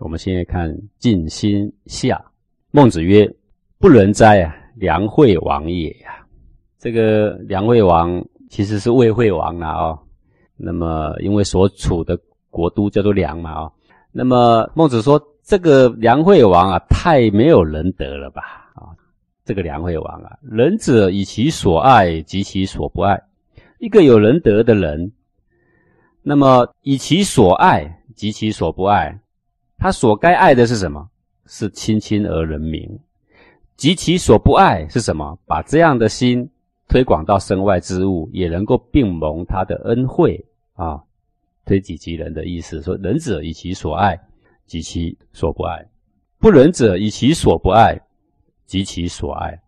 我们现在看《静心下》，孟子曰：“不仁哉啊，梁惠王也呀！”这个梁惠王其实是魏惠王了哦。那么因为所处的国都叫做梁嘛哦。那么孟子说：“这个梁惠王啊，太没有仁德了吧？啊，这个梁惠王啊，仁者以其所爱及其所不爱。一个有仁德的人，那么以其所爱及其所不爱。”他所该爱的是什么？是亲亲而人民，及其所不爱是什么？把这样的心推广到身外之物，也能够并蒙他的恩惠啊！推己及人的意思，说仁者以其所爱及其所不爱，不仁者以其所不爱及其所爱。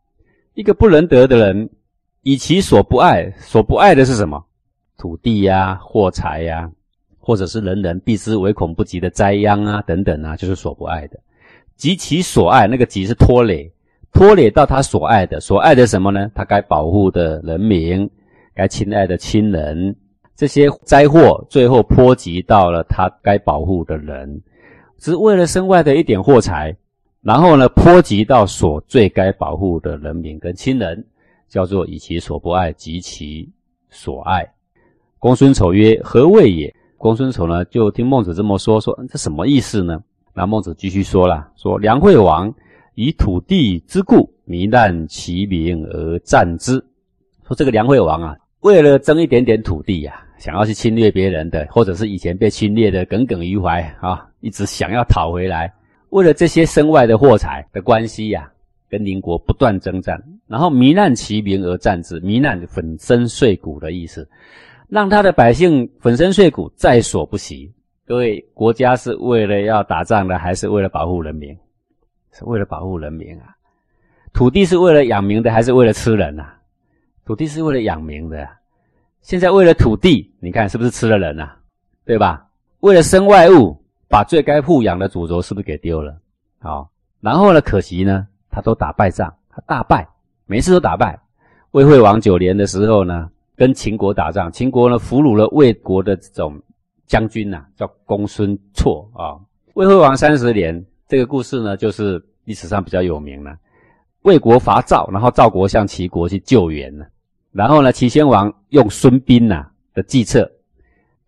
一个不仁德的人，以其所不爱，所不爱的是什么？土地呀，货财呀。或者是人人避之唯恐不及的灾殃啊，等等啊，就是所不爱的；及其所爱，那个及是拖累，拖累到他所爱的，所爱的什么呢？他该保护的人民，该亲爱的亲人，这些灾祸最后波及到了他该保护的人，只为了身外的一点货财，然后呢，波及到所最该保护的人民跟亲人，叫做以其所不爱及其所爱。公孙丑曰：“何谓也？”公孙丑呢，就听孟子这么说，说这什么意思呢？那孟子继续说了，说梁惠王以土地之故糜烂其民而战之。说这个梁惠王啊，为了争一点点土地呀，想要去侵略别人的，或者是以前被侵略的耿耿于怀啊，一直想要讨回来。为了这些身外的货财的关系呀，跟邻国不断征战，然后糜烂其民而战之。糜烂粉身碎骨的意思。让他的百姓粉身碎骨，在所不惜。各位，国家是为了要打仗的，还是为了保护人民？是为了保护人民啊！土地是为了养民的，还是为了吃人啊？土地是为了养民的。现在为了土地，你看是不是吃了人啊？对吧？为了身外物，把最该护养的主轴是不是给丢了？好，然后呢？可惜呢，他都打败仗，他大败，每次都打败。魏惠王九年的时候呢？跟秦国打仗，秦国呢俘虏了魏国的这种将军呐，叫公孙痤啊。魏惠王三十年，这个故事呢就是历史上比较有名了。魏国伐赵，然后赵国向齐国去救援呢。然后呢，齐宣王用孙膑呐的计策，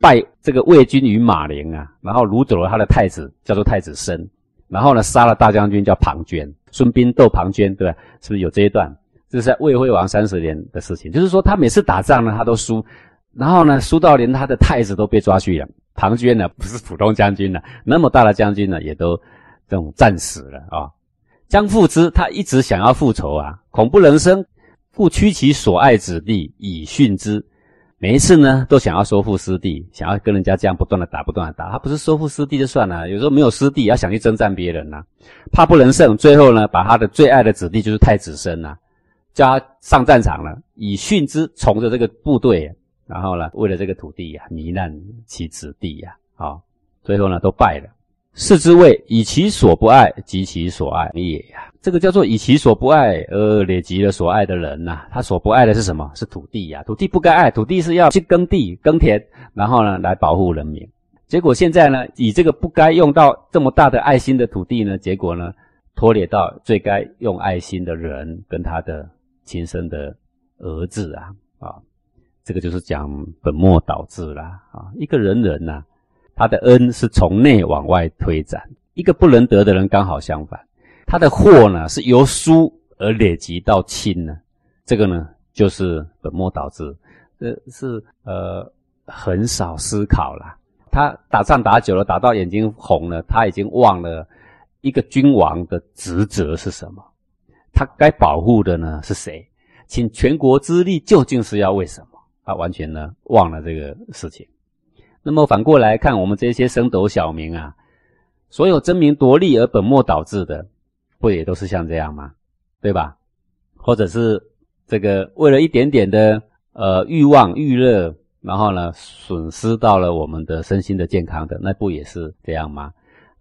败这个魏军于马陵啊，然后掳走了他的太子，叫做太子申。然后呢，杀了大将军叫庞涓，孙膑斗庞涓，对吧？是不是有这一段？这是魏惠王三十年的事情，就是说他每次打仗呢，他都输，然后呢，输到连他的太子都被抓去了。庞涓呢，不是普通将军了，那么大的将军呢，也都这种战死了啊。江复之，他一直想要复仇啊，恐怖人生，故屈其所爱子弟以训之。每一次呢，都想要收复失地，想要跟人家这样不断的打，不断的打。他不是收复失地就算了，有时候没有失地，要想去征战别人呐，怕不能胜，最后呢，把他的最爱的子弟就是太子申呐。加上战场了，以训之，从着这个部队，然后呢，为了这个土地呀，糜烂其子弟呀，啊，最后呢，都败了。是之谓以其所不爱及其所爱也呀。这个叫做以其所不爱而累及了所爱的人呐。他所不爱的是什么？是土地呀。土地不该爱，土地是要去耕地、耕田，然后呢，来保护人民。结果现在呢，以这个不该用到这么大的爱心的土地呢，结果呢，拖累到最该用爱心的人跟他的。亲生的儿子啊，啊，这个就是讲本末倒置啦啊！一个人人呐，他的恩是从内往外推展；一个不能得的人刚好相反，他的祸呢是由疏而累积到亲呢。这个呢就是本末倒置，这是呃很少思考了。他打仗打久了，打到眼睛红了，他已经忘了一个君王的职责是什么。他该保护的呢是谁？请全国之力究竟是要为什么？他完全呢忘了这个事情。那么反过来看，我们这些升斗小民啊，所有争名夺利而本末倒置的，不也都是像这样吗？对吧？或者是这个为了一点点的呃欲望欲乐，然后呢损失到了我们的身心的健康的，那不也是这样吗？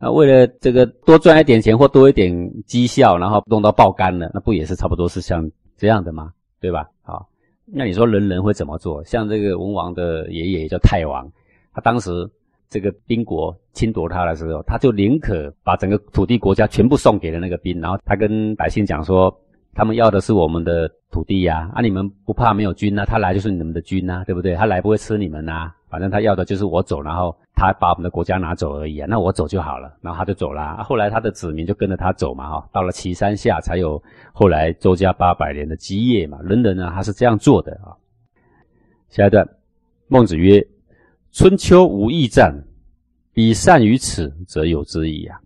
那为了这个多赚一点钱或多一点绩效，然后弄到爆肝了，那不也是差不多是像这样的吗？对吧？好，那你说人人会怎么做？像这个文王的爷爷叫太王，他当时这个宾国侵夺他的时候，他就宁可把整个土地国家全部送给了那个兵，然后他跟百姓讲说，他们要的是我们的土地呀，啊，你们不怕没有军呐？他来就是你们的军呐，对不对？他来不会吃你们呐，反正他要的就是我走，然后他把我们的国家拿走而已啊，那我走就好了，然后他就走了。后来他的子民就跟着他走嘛，哈，到了岐山下才有后来周家八百年的基业嘛，人人呢他是这样做的啊。下一段，孟子曰。春秋无义战，彼善于此，则有之矣啊。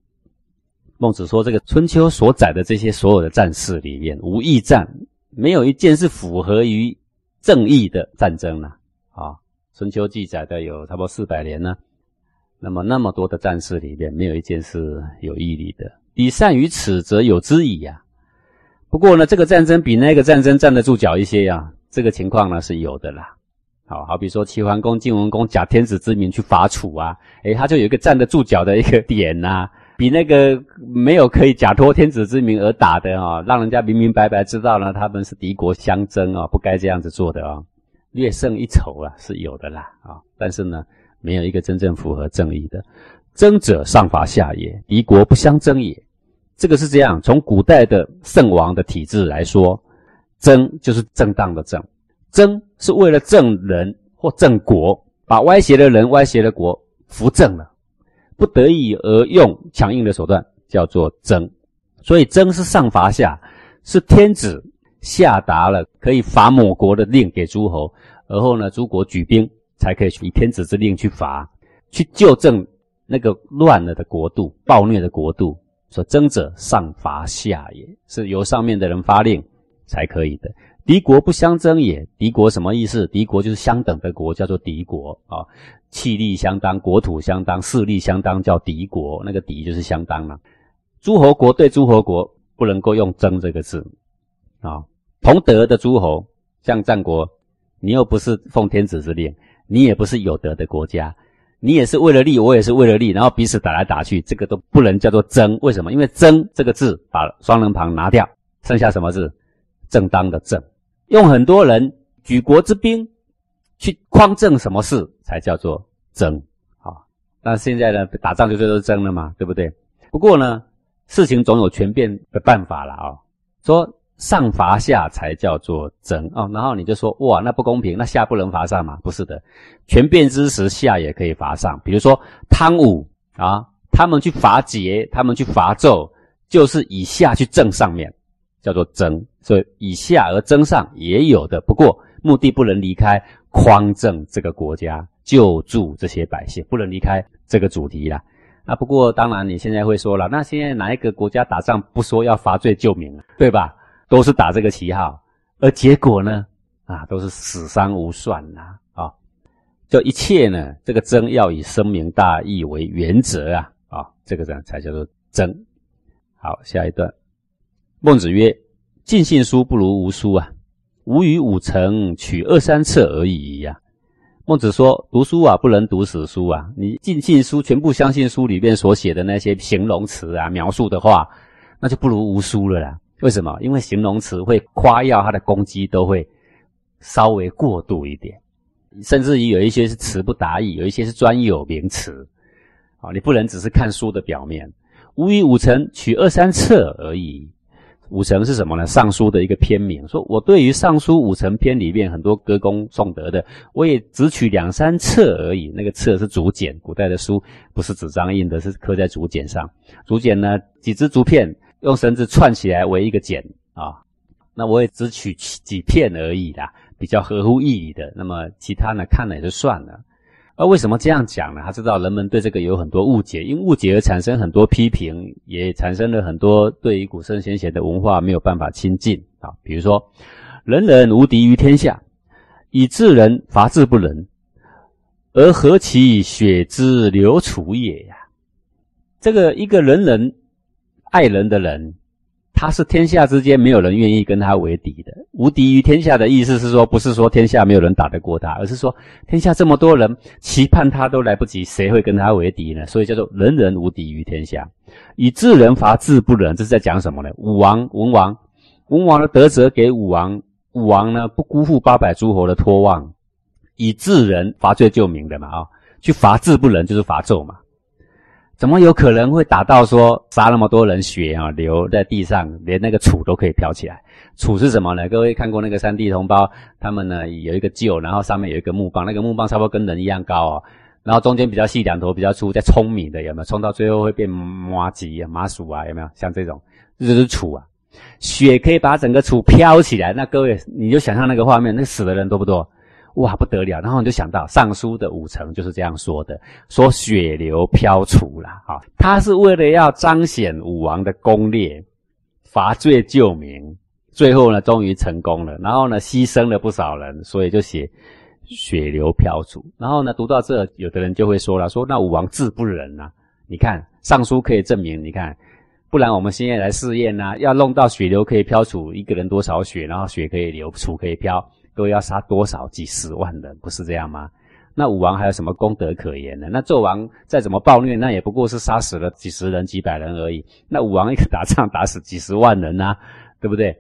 孟子说，这个春秋所载的这些所有的战事里面，无义战，没有一件是符合于正义的战争了啊。春秋记载的有差不多四百年呢，那么那么多的战事里面，没有一件是有义理的。彼善于此，则有之矣呀。不过呢，这个战争比那个战争站得住脚一些呀，这个情况呢是有的啦。好好比说齐桓公、晋文公假天子之名去伐楚啊，诶，他就有一个站得住脚的一个点呐，比那个没有可以假托天子之名而打的啊，让人家明明白白知道呢，他们是敌国相争啊，不该这样子做的啊，略胜一筹啊是有的啦啊，但是呢，没有一个真正符合正义的。争者上伐下也，敌国不相争也，这个是这样。从古代的圣王的体制来说，争就是正当的正。争是为了正人或正国，把歪斜的人、歪斜的国扶正了，不得已而用强硬的手段，叫做争。所以争是上伐下，是天子下达了可以伐某国的令给诸侯，而后呢，诸国举兵才可以以天子之令去伐，去纠正那个乱了的国度、暴虐的国度。说争者上伐下也，是由上面的人发令才可以的。敌国不相争也，敌国什么意思？敌国就是相等的国，叫做敌国啊。气力相当，国土相当，势力相当，叫敌国。那个敌就是相当了。诸侯国对诸侯国不能够用争这个字啊。同德的诸侯，像战国，你又不是奉天子之令，你也不是有德的国家，你也是为了利，我也是为了利，然后彼此打来打去，这个都不能叫做争。为什么？因为争这个字把双人旁拿掉，剩下什么字？正当的正。用很多人举国之兵去匡正什么事才叫做争啊？那现在呢，打仗就就是争了嘛，对不对？不过呢，事情总有全变的办法了啊。说上伐下才叫做争哦，然后你就说哇，那不公平，那下不能伐上嘛？不是的，权变之时，下也可以伐上。比如说汤武啊，他们去伐桀，他们去伐纣，就是以下去正上面。叫做争，所以以下而争上也有的，不过目的不能离开匡正这个国家，救助这些百姓，不能离开这个主题啦。啊，不过当然你现在会说了，那现在哪一个国家打仗不说要伐罪救民对吧？都是打这个旗号，而结果呢，啊，都是死伤无算呐，啊，就一切呢，这个争要以深明大义为原则啊，啊，这个人才叫做争。好，下一段。孟子曰：“尽信书不如无书啊！吾与五成，取二三策而已呀。”孟子说：“读书啊，不能读死书啊！你尽信书，全部相信书里面所写的那些形容词啊、描述的话，那就不如无书了啦。为什么？因为形容词会夸耀它的攻击，都会稍微过度一点，甚至于有一些是词不达意，有一些是专有名词。啊，你不能只是看书的表面。吾与五成，取二三策而已。”五成是什么呢？《尚书》的一个篇名。说我对于《尚书》五成篇里面很多歌功颂德的，我也只取两三册而已。那个册是竹简，古代的书不是纸张印的，是刻在竹简上。竹简呢，几支竹片用绳子串起来为一个简啊。那我也只取几片而已啦，比较合乎意义的。那么其他呢，看了也就算了。而为什么这样讲呢？他知道人们对这个有很多误解，因误解而产生很多批评，也产生了很多对于古圣先贤的文化没有办法亲近啊。比如说，人人无敌于天下，以治人伐治不仁，而何其血之流楚也呀？这个一个人人爱人的人。他是天下之间没有人愿意跟他为敌的，无敌于天下的意思是说，不是说天下没有人打得过他，而是说天下这么多人期盼他都来不及，谁会跟他为敌呢？所以叫做人人无敌于天下，以治人伐治不仁，这是在讲什么呢？武王、文王，文王的德泽给武王，武王呢不辜负八百诸侯的托望，以治人伐罪救民的嘛啊，去伐智不仁，就是伐纣嘛。怎么有可能会打到说杀那么多人血啊流在地上，连那个杵都可以飘起来？杵是什么呢？各位看过那个三地同胞，他们呢有一个臼，然后上面有一个木棒，那个木棒差不多跟人一样高哦，然后中间比较细，两头比较粗，在聪明的有没有？冲到最后会变麻吉啊、麻薯啊，有没有？像这种，这就是杵啊。血可以把整个杵飘起来，那各位你就想象那个画面，那死的人多不多？哇，不得了！然后你就想到《尚书》的五成就是这样说的，说血流飘杵了啊。他是为了要彰显武王的功烈，伐罪救民，最后呢，终于成功了。然后呢，牺牲了不少人，所以就写血流飘杵。然后呢，读到这，有的人就会说了，说那武王智不仁啊？你看《尚书》可以证明，你看，不然我们现在来试验呢，要弄到血流可以飘杵，一个人多少血，然后血可以流，杵可以飘。都要杀多少几十万人，不是这样吗？那武王还有什么功德可言呢？那纣王再怎么暴虐，那也不过是杀死了几十人、几百人而已。那武王一个打仗打死几十万人呐，对不对？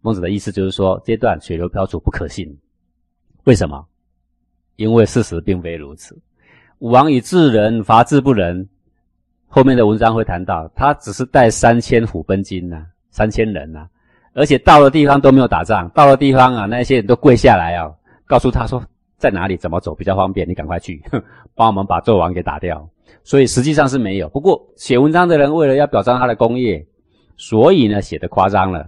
孟子的意思就是说，这段血流飘杵不可信。为什么？因为事实并非如此。武王以治人伐智不仁，后面的文章会谈到，他只是带三千虎贲金呐，三千人呐。而且到了地方都没有打仗，到了地方啊，那些人都跪下来啊，告诉他说在哪里怎么走比较方便，你赶快去 帮我们把纣王给打掉。所以实际上是没有。不过写文章的人为了要表彰他的功业，所以呢写的夸张了。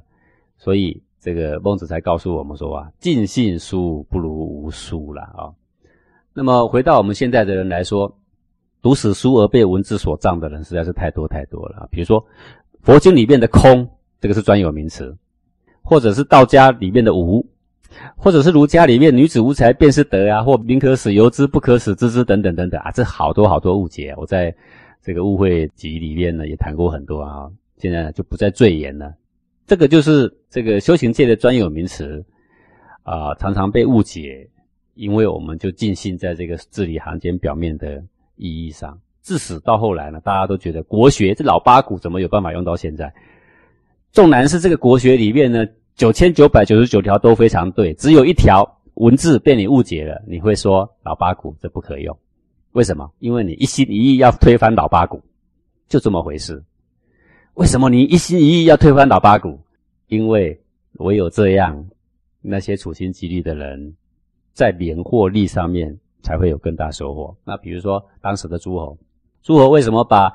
所以这个孟子才告诉我们说啊，尽信书不如无书了啊。那么回到我们现在的人来说，读史书而被文字所障的人实在是太多太多了。比如说佛经里面的空，这个是专有名词。或者是道家里面的无，或者是儒家里面女子无才便是德啊，或民可使由之，不可使知之等等等等啊，这好多好多误解。我在这个误会集里面呢也谈过很多啊，现在就不再赘言了。这个就是这个修行界的专有名词啊，常常被误解，因为我们就尽信在这个字里行间表面的意义上，自始到后来呢，大家都觉得国学这老八股怎么有办法用到现在？纵然是这个国学里面呢。九千九百九十九条都非常对，只有一条文字被你误解了，你会说老八股这不可用，为什么？因为你一心一意要推翻老八股，就这么回事。为什么你一心一意要推翻老八股？因为唯有这样，那些处心积虑的人，在免获利上面才会有更大收获。那比如说当时的诸侯，诸侯为什么把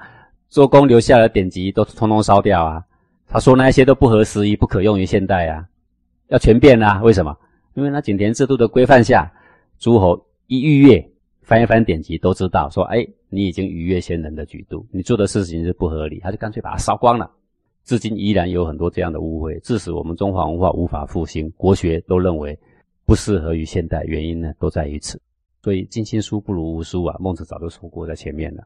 周公留下的典籍都通通烧掉啊？他说那些都不合时宜，不可用于现代啊，要全变啊？为什么？因为那井田制度的规范下，诸侯一逾越，翻一翻典籍都知道，说哎，你已经逾越先人的举度，你做的事情是不合理，他就干脆把它烧光了。至今依然有很多这样的误会，致使我们中华文化无法复兴，国学都认为不适合于现代，原因呢都在于此。所以尽信书不如无书啊，孟子早就说过在前面了。